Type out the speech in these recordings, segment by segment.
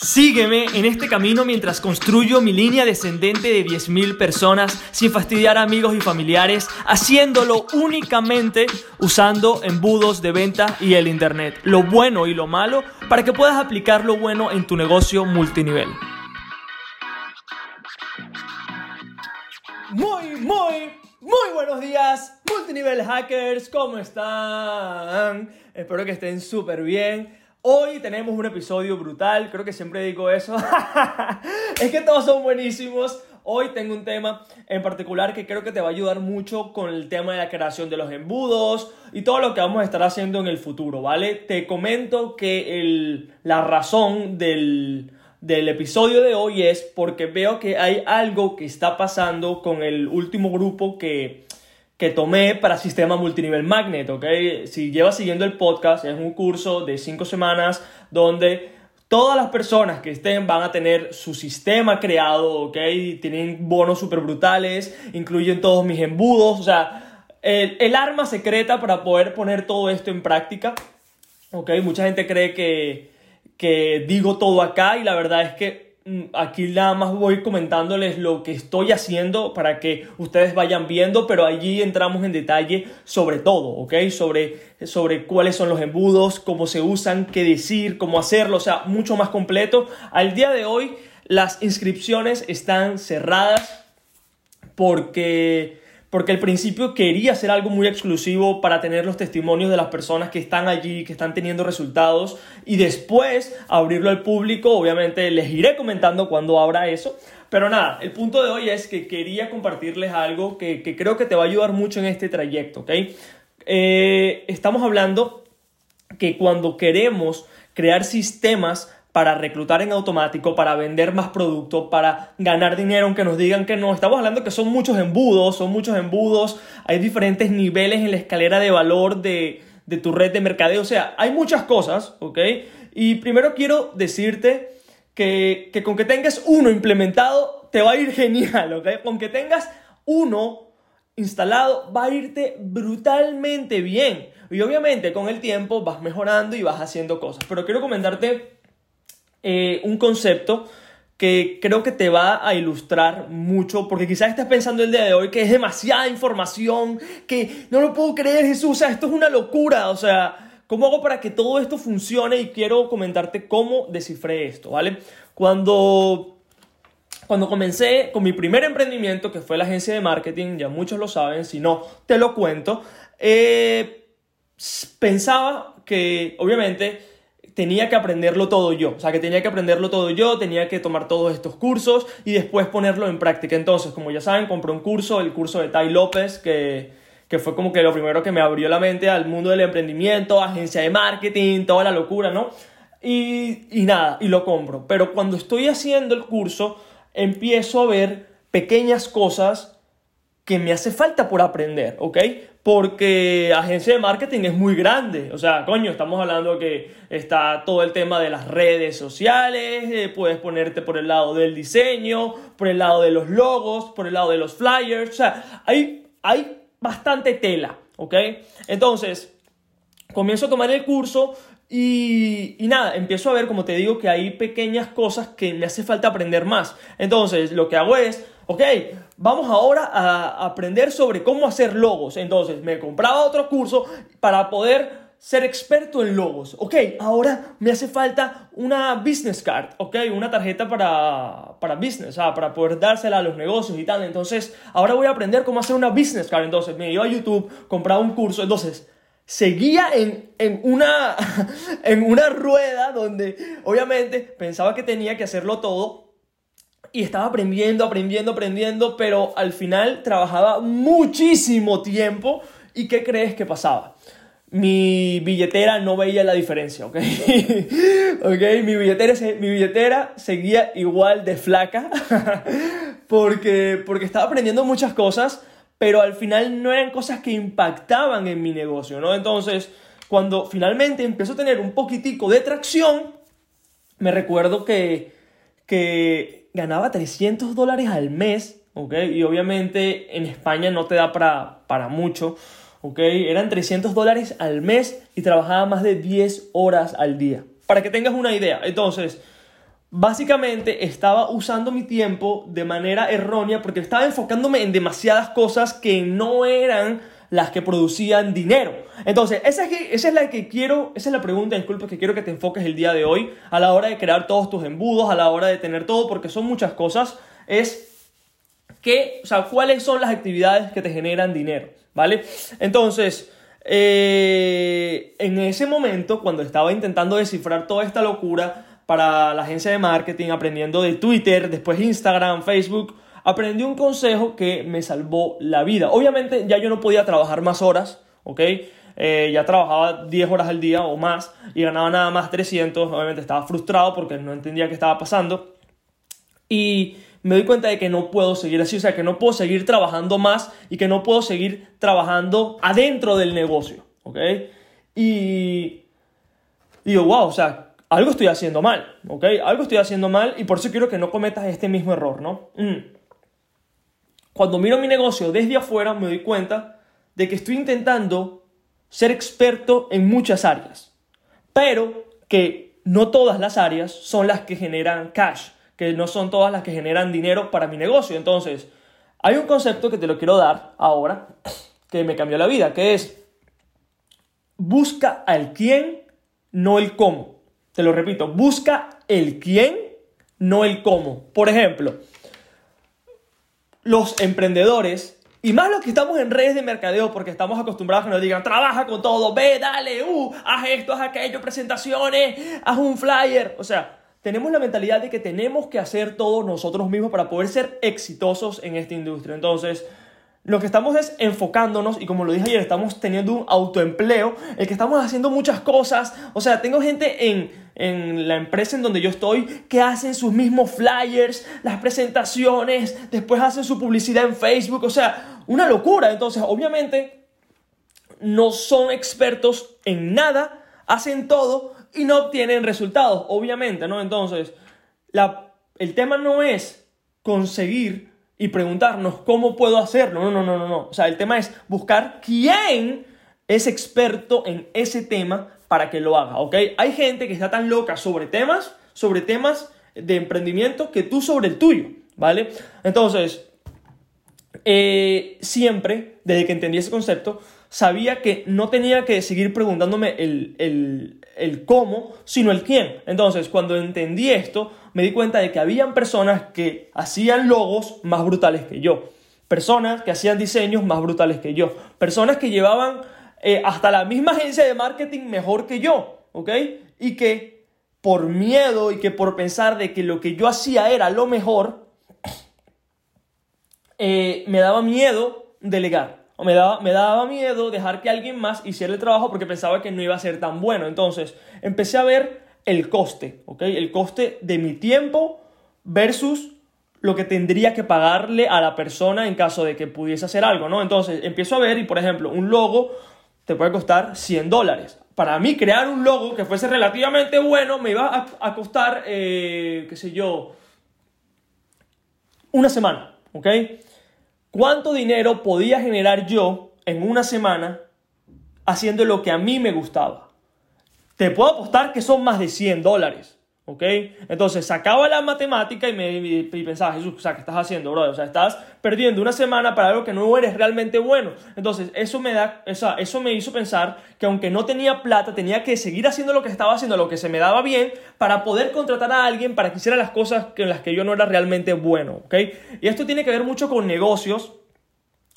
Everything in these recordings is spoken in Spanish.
Sígueme en este camino mientras construyo mi línea descendente de 10.000 personas sin fastidiar a amigos y familiares, haciéndolo únicamente usando embudos de venta y el Internet, lo bueno y lo malo, para que puedas aplicar lo bueno en tu negocio multinivel. Muy, muy, muy buenos días, multinivel hackers, ¿cómo están? Espero que estén súper bien. Hoy tenemos un episodio brutal, creo que siempre digo eso. es que todos son buenísimos. Hoy tengo un tema en particular que creo que te va a ayudar mucho con el tema de la creación de los embudos y todo lo que vamos a estar haciendo en el futuro, ¿vale? Te comento que el, la razón del, del episodio de hoy es porque veo que hay algo que está pasando con el último grupo que que tomé para Sistema Multinivel Magnet, ¿ok? Si llevas siguiendo el podcast, es un curso de 5 semanas donde todas las personas que estén van a tener su sistema creado, ¿ok? Tienen bonos súper brutales, incluyen todos mis embudos, o sea, el, el, arma secreta para poder poner todo esto en práctica, ¿ok? Mucha gente cree que, que digo todo acá y la verdad es que aquí nada más voy comentándoles lo que estoy haciendo para que ustedes vayan viendo, pero allí entramos en detalle sobre todo, ¿ok? Sobre, sobre cuáles son los embudos, cómo se usan, qué decir, cómo hacerlo, o sea, mucho más completo. Al día de hoy las inscripciones están cerradas porque porque al principio quería hacer algo muy exclusivo para tener los testimonios de las personas que están allí, que están teniendo resultados y después abrirlo al público. Obviamente les iré comentando cuando abra eso. Pero nada, el punto de hoy es que quería compartirles algo que, creo que te va a ayudar mucho en este trayecto, ¿ok? Eh, estamos hablando que cuando queremos crear sistemas para reclutar en automático, para vender más productos, para ganar dinero, aunque nos digan que no. Estamos hablando que son muchos embudos, son muchos embudos, hay diferentes niveles en la escalera de valor de, de tu red de mercadeo, o sea, hay muchas cosas, ¿ok? Y primero quiero decirte que, que con que tengas uno implementado, te va a ir genial, ¿ok? Con que tengas uno instalado, va a irte brutalmente bien. Y obviamente con el tiempo vas mejorando y vas haciendo cosas. Pero quiero comentarte eh, un concepto que creo que te va a ilustrar mucho, porque quizás estés pensando el día de hoy que es demasiada información, que no lo puedo creer Jesús, o sea, esto es una locura, o sea, ¿cómo hago para que todo esto funcione? Y quiero comentarte cómo descifré esto, ¿vale? Cuando cuando comencé con mi primer emprendimiento, que fue la agencia de marketing, ya muchos lo saben, si no, te lo cuento, eh, pensaba que obviamente tenía que aprenderlo todo yo. O sea, que tenía que aprenderlo todo yo, tenía que tomar todos estos cursos y después ponerlo en práctica. Entonces, como ya saben, compré un curso, el curso de Tai López, que, que fue como que lo primero que me abrió la mente al mundo del emprendimiento, agencia de marketing, toda la locura, ¿no? Y, y nada, y lo compro. Pero cuando estoy haciendo el curso, empiezo a ver pequeñas cosas que me hace falta por aprender, ¿ok? Porque agencia de marketing es muy grande, o sea, coño, estamos hablando que está todo el tema de las redes sociales, eh, puedes ponerte por el lado del diseño, por el lado de los logos, por el lado de los flyers, o sea, hay, hay bastante tela, ¿ok? Entonces, comienzo a tomar el curso y, y, nada, empiezo a ver, como te digo, que hay pequeñas cosas que me hace falta aprender más. Entonces, lo que hago es, ok, vamos ahora a aprender sobre cómo hacer logos. Entonces, me compraba otro curso para poder ser experto en logos. Ok, ahora me hace falta una business card, ok, una tarjeta para, para business, ah, para poder dársela a los negocios y tal. Entonces, ahora voy a aprender cómo hacer una business card. Entonces, me iba a YouTube, compraba un curso. Entonces, seguía en, en, una, en una rueda donde obviamente pensaba que tenía que hacerlo todo y estaba aprendiendo, aprendiendo, aprendiendo, pero al final trabajaba muchísimo tiempo y ¿qué crees que pasaba? Mi billetera no veía la diferencia, ¿ok? ¿Ok? Mi billetera, mi billetera seguía igual de flaca porque, porque estaba aprendiendo muchas cosas, pero al final no eran cosas que impactaban en mi negocio, ¿no? Entonces, cuando finalmente empezó a tener un poquitico de tracción, me recuerdo que, que ganaba 300 dólares al mes, ¿ok? Y obviamente en España no te da para, para mucho, ¿ok? Eran 300 dólares al mes y trabajaba más de 10 horas al día. Para que tengas una idea. Entonces, básicamente estaba usando mi tiempo de manera errónea porque estaba enfocándome en demasiadas cosas que no eran las que producían dinero. Entonces, esa es, esa es la que quiero, esa es la pregunta, disculpa, que quiero que te enfoques el día de hoy a la hora de crear todos tus embudos, a la hora de tener todo, porque son muchas cosas, es que, o sea, cuáles son las actividades que te generan dinero, ¿vale? Entonces, eh, en ese momento, cuando estaba intentando descifrar toda esta locura para la agencia de marketing, aprendiendo de Twitter, después Instagram, Facebook, aprendí un consejo que me salvó la vida. Obviamente ya yo no podía trabajar más horas, ¿ok? Eh, ya trabajaba 10 horas al día o más y ganaba nada más 300. Obviamente estaba frustrado porque no entendía qué estaba pasando. Y me doy cuenta de que no puedo seguir así, o sea, que no puedo seguir trabajando más y que no puedo seguir trabajando adentro del negocio, ¿ok? Y digo, wow, o sea, algo estoy haciendo mal, ¿ok? Algo estoy haciendo mal y por eso quiero que no cometas este mismo error, ¿no? Mm. Cuando miro mi negocio desde afuera me doy cuenta de que estoy intentando ser experto en muchas áreas, pero que no todas las áreas son las que generan cash, que no son todas las que generan dinero para mi negocio. Entonces, hay un concepto que te lo quiero dar ahora, que me cambió la vida, que es busca al quién, no el cómo. Te lo repito, busca el quién, no el cómo. Por ejemplo, los emprendedores, y más los que estamos en redes de mercadeo, porque estamos acostumbrados a que nos digan, trabaja con todo, ve, dale, uh, haz esto, haz aquello, presentaciones, haz un flyer. O sea, tenemos la mentalidad de que tenemos que hacer todo nosotros mismos para poder ser exitosos en esta industria. Entonces, lo que estamos es enfocándonos y como lo dije ayer, estamos teniendo un autoempleo, el que estamos haciendo muchas cosas. O sea, tengo gente en, en la empresa en donde yo estoy que hacen sus mismos flyers, las presentaciones, después hacen su publicidad en Facebook. O sea, una locura. Entonces, obviamente, no son expertos en nada, hacen todo y no obtienen resultados, obviamente, ¿no? Entonces, la, el tema no es conseguir y preguntarnos cómo puedo hacerlo. No, no, no, no, no. O sea, el tema es buscar quién es experto en ese tema para que lo haga, ¿ok? Hay gente que está tan loca sobre temas, sobre temas de emprendimiento que tú sobre el tuyo, ¿vale? Entonces, eh, siempre, desde que entendí ese concepto, sabía que no tenía que seguir preguntándome el, el, el cómo, sino el quién. Entonces, cuando entendí esto, me di cuenta de que habían personas que hacían logos más brutales que yo, personas que hacían diseños más brutales que yo, personas que llevaban eh, hasta la misma agencia de marketing mejor que yo, ¿ok? Y que por miedo y que por pensar de que lo que yo hacía era lo mejor, eh, me daba miedo delegar. O me daba, me daba miedo dejar que alguien más hiciera el trabajo porque pensaba que no iba a ser tan bueno. Entonces, empecé a ver el coste, ¿ok? El coste de mi tiempo versus lo que tendría que pagarle a la persona en caso de que pudiese hacer algo, ¿no? Entonces empiezo a ver y, por ejemplo, un logo te puede costar 100 dólares. Para mí, crear un logo que fuese relativamente bueno me iba a, costar, eh, qué sé yo, una semana, ¿ok? ¿Cuánto dinero podía generar yo en una semana haciendo lo que a mí me gustaba? te puedo apostar que son más de 100 dólares. ¿Ok? Entonces sacaba la matemática y, me, pensaba, Jesús, o sea, ¿qué estás haciendo, bro? O sea, estás perdiendo una semana para algo que no eres realmente bueno. Entonces, eso me, da, eso me hizo pensar que aunque no tenía plata, tenía que seguir haciendo lo que estaba haciendo, lo que se me daba bien, para poder contratar a alguien para que hiciera las cosas en las que yo no era realmente bueno. ¿Ok? Y esto tiene que ver mucho con negocios,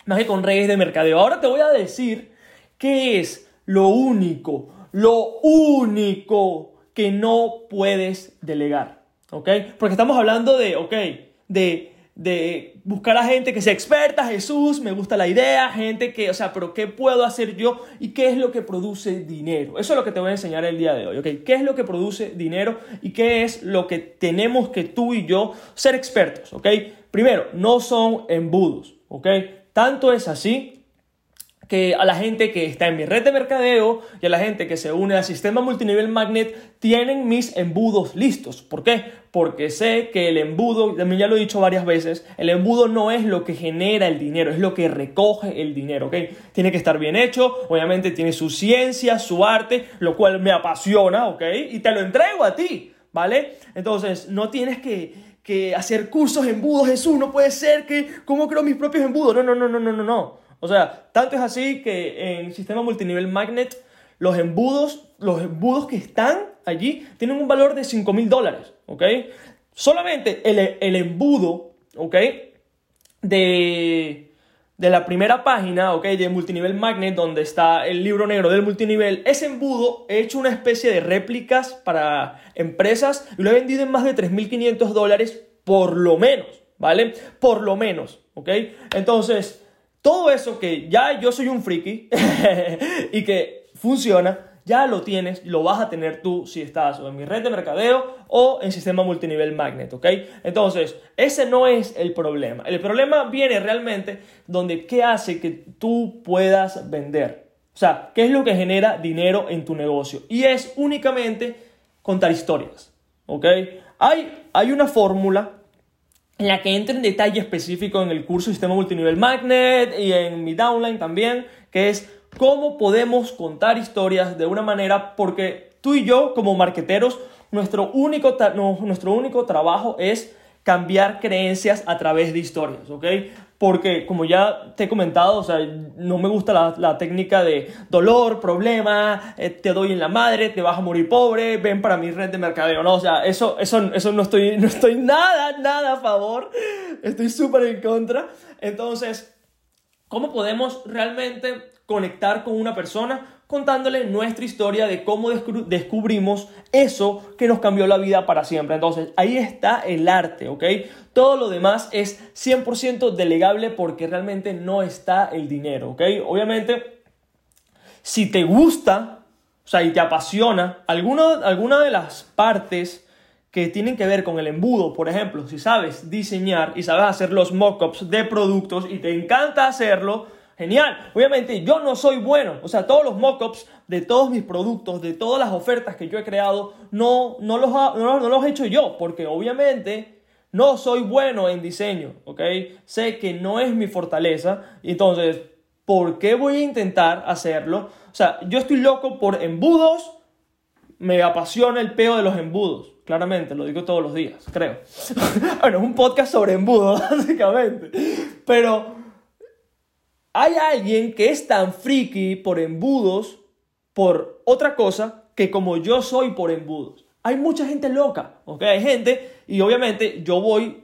más que con redes de mercadeo. Ahora te voy a decir qué es lo único lo único que no puedes delegar. ¿Ok? Porque estamos hablando de, ok, de, de buscar a gente que sea experta, Jesús, me gusta la idea, gente que, o sea, pero ¿qué puedo hacer yo y qué es lo que produce dinero? Eso es lo que te voy a enseñar el día de hoy, ¿ok? ¿Qué es lo que produce dinero y qué es lo que tenemos que tú y yo ser expertos, ¿ok? Primero, no son embudos, ¿ok? Tanto es así que a la gente que está en mi red de mercadeo y a la gente que se une al sistema multinivel magnet tienen mis embudos listos. ¿Por qué? Porque sé que el embudo, también ya lo he dicho varias veces, el embudo no es lo que genera el dinero, es lo que recoge el dinero, ¿ok? Tiene que estar bien hecho, obviamente tiene su ciencia, su arte, lo cual me apasiona, ¿ok? Y te lo entrego a ti. ¿vale? Entonces, no tienes que, que hacer cursos embudos, Jesús, no puede ser que, ¿cómo creo mis propios embudos? No, no, no, no, no, no. O sea, tanto es así que en sistema multinivel magnet, los embudos, los embudos que están allí tienen un valor de 5 mil dólares, ¿ok? Solamente el, el embudo, ¿ok? De, de la primera página, ¿ok? De Multinivel Magnet, donde está el libro negro del multinivel, ese embudo he hecho una especie de réplicas para empresas y lo he vendido en más de 3.500 dólares por lo menos, ¿vale? Por lo menos, ¿ok? Entonces, todo eso que ya yo soy un friki y que funciona, ya lo tienes, lo vas a tener tú si estás en mi red de mercadeo o en sistema multinivel magnet, ¿ok? Entonces, ese no es el problema. El problema viene realmente donde qué hace que tú puedas vender. O sea, qué es lo que genera dinero en tu negocio. Y es únicamente contar historias, ¿ok? Hay, hay una fórmula en la que entra en detalle específico en el curso Sistema Multinivel Magnet y en mi downline también, que es cómo podemos contar historias de una manera, porque tú y yo como marqueteros, nuestro único, nuestro único trabajo es cambiar creencias a través de historias, ¿ok? Porque como ya te he comentado, o sea, no me gusta la, la técnica de dolor, problema, eh, te doy en la madre, te vas a morir pobre, ven para mi red de mercadeo, ¿no? O sea, eso, eso, eso no, estoy, no estoy nada, nada a favor, estoy súper en contra. Entonces, ¿cómo podemos realmente conectar con una persona contándole nuestra historia de cómo descubrimos eso que nos cambió la vida para siempre. Entonces, ahí está el arte, ¿ok? Todo lo demás es 100% delegable porque realmente no está el dinero, ¿ok? Obviamente, si te gusta, o sea, y te apasiona alguna, alguna de las partes que tienen que ver con el embudo, por ejemplo, si sabes diseñar y sabes hacer los mockups de productos y te encanta hacerlo, Genial. Obviamente yo no soy bueno. O sea, todos los mockups de todos mis productos, de todas las ofertas que yo he creado, no, no, los, no, los he hecho yo. Porque obviamente no soy bueno en diseño. ¿Ok? Sé que no es mi fortaleza. Entonces, ¿por qué voy a intentar hacerlo? O sea, yo estoy loco por embudos. Me apasiona el peo de los embudos. Claramente, lo digo todos los días, creo. bueno, es un podcast sobre embudos, básicamente. Pero hay alguien que es tan friki por embudos, por otra cosa, que como yo soy por embudos. Hay mucha gente loca, ¿ok? Hay gente, y obviamente yo voy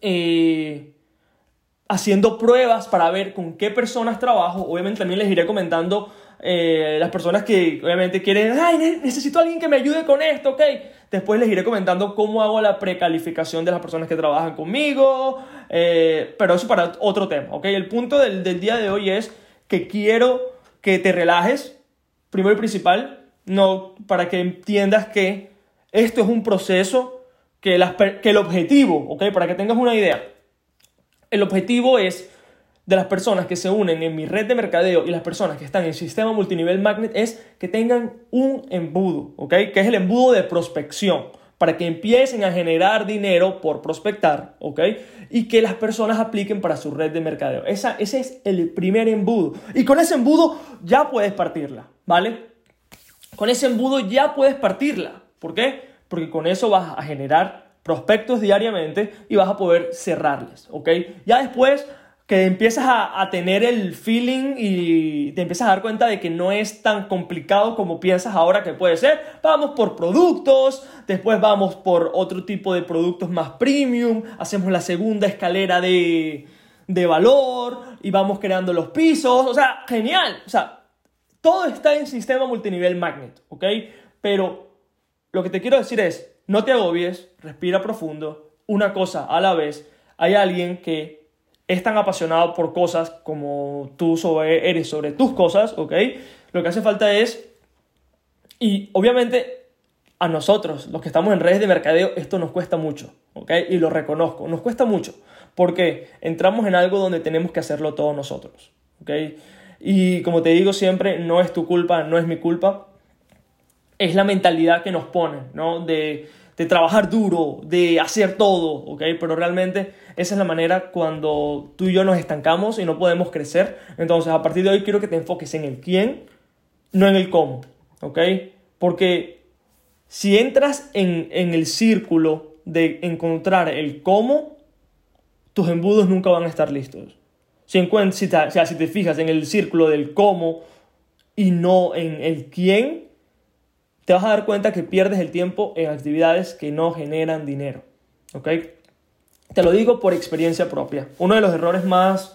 eh, haciendo pruebas para ver con qué personas trabajo. Obviamente también les iré comentando eh, las personas que obviamente quieren, ay, necesito a alguien que me ayude con esto, ok. Después les iré comentando cómo hago la precalificación de las personas que trabajan conmigo, eh, pero eso para otro tema, ok. El punto del, del día de hoy es que quiero que te relajes, primero y principal, no, para que entiendas que esto es un proceso, que, que el objetivo, ok, para que tengas una idea, el objetivo es de las personas que se unen en mi red de mercadeo y las personas que están en el sistema multinivel magnet es que tengan un embudo, ¿ok? Que es el embudo de prospección, para que empiecen a generar dinero por prospectar, ¿ok? Y que las personas apliquen para su red de mercadeo. Esa, ese es el primer embudo. Y con ese embudo ya puedes partirla, ¿vale? Con ese embudo ya puedes partirla. ¿Por qué? Porque con eso vas a generar prospectos diariamente y vas a poder cerrarles, ¿ok? Ya después que empiezas a, tener el feeling y te empiezas a dar cuenta de que no es tan complicado como piensas ahora que puede ser. Vamos por productos, después vamos por otro tipo de productos más premium, hacemos la segunda escalera de, de valor y vamos creando los pisos. O sea, genial. O sea, todo está en sistema multinivel magnet, ¿ok? Pero lo que te quiero decir es, no te agobies, respira profundo, una cosa a la vez. Hay alguien que es tan apasionado por cosas como tú sobre, eres sobre tus cosas, ¿ok? Lo que hace falta es, y obviamente a nosotros, los que estamos en redes de mercadeo, esto nos cuesta mucho, ¿ok? Y lo reconozco, nos cuesta mucho, porque entramos en algo donde tenemos que hacerlo todos nosotros, ¿ok? Y como te digo siempre, no es tu culpa, no es mi culpa, es la mentalidad que nos ponen, ¿no? De de trabajar duro, de hacer todo, ¿ok? Pero realmente esa es la manera cuando tú y yo nos estancamos y no podemos crecer. Entonces, a partir de hoy quiero que te enfoques en el quién, no en el cómo, ¿ok? Porque si entras en, en el círculo de encontrar el cómo, tus embudos nunca van a estar listos. Si, si, te, o sea, si te fijas en el círculo del cómo y no en el quién, te vas a dar cuenta que pierdes el tiempo en actividades que no generan dinero. ¿Ok? Te lo digo por experiencia propia. Uno de los errores más...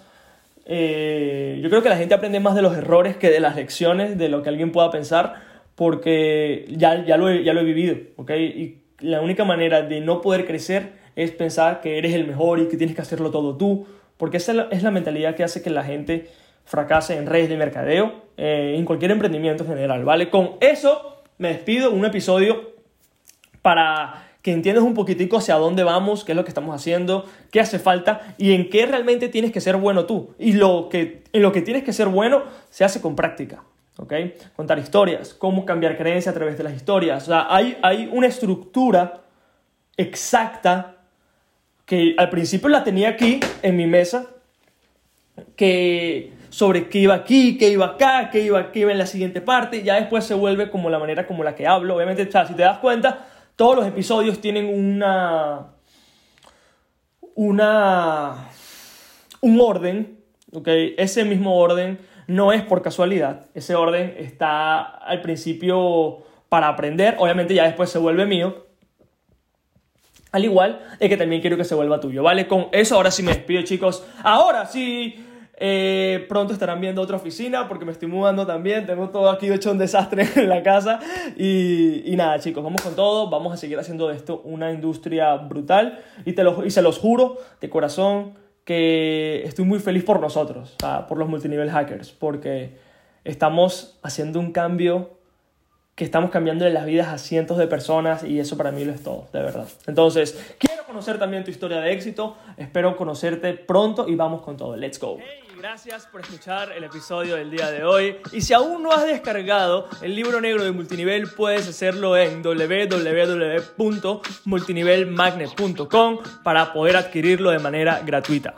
Eh, yo creo que la gente aprende más de los errores que de las lecciones, de lo que alguien pueda pensar, porque ya, lo, he, vivido. ¿ok? Y la única manera de no poder crecer es pensar que eres el mejor y que tienes que hacerlo todo tú, porque esa es la, mentalidad que hace que la gente fracase en redes de mercadeo, eh, en cualquier emprendimiento en general, ¿vale? Con eso me despido, un episodio para que entiendas un poquitico hacia dónde vamos, qué es lo que estamos haciendo, qué hace falta y en qué realmente tienes que ser bueno tú. Y lo que, en lo que tienes que ser bueno se hace con práctica. ¿ok? Contar historias, cómo cambiar creencias a través de las historias. O sea, hay, hay una estructura exacta que al principio la tenía aquí en mi mesa, que sobre qué iba aquí, qué iba acá, qué iba, qué iba en la siguiente parte, ya después se vuelve como la manera como la que hablo. Obviamente, si te das cuenta, todos los episodios tienen una. una. un orden, ¿ok? Ese mismo orden no es por casualidad. Ese orden está al principio para aprender, obviamente ya después se vuelve mío. Al igual de que también quiero que se vuelva tuyo, ¿vale? Con eso ahora sí me despido, chicos. Ahora sí. Eh, pronto estarán viendo otra oficina porque me estoy mudando también. Tengo todo aquí hecho un desastre en la casa. Y, y, nada, chicos, vamos con todo. Vamos a seguir haciendo de esto una industria brutal. Y, te lo, y se los juro de corazón que estoy muy feliz por nosotros, por los multinivel hackers, porque estamos haciendo un cambio que estamos cambiando las vidas a cientos de personas y eso para mí lo es todo, de verdad. Entonces, quiero conocer también tu historia de éxito, espero conocerte pronto y vamos con todo. Let's go. Gracias por escuchar el episodio del día de hoy. Y si aún no has descargado el libro negro de multinivel, puedes hacerlo en www.multinivelmagnet.com para poder adquirirlo de manera gratuita.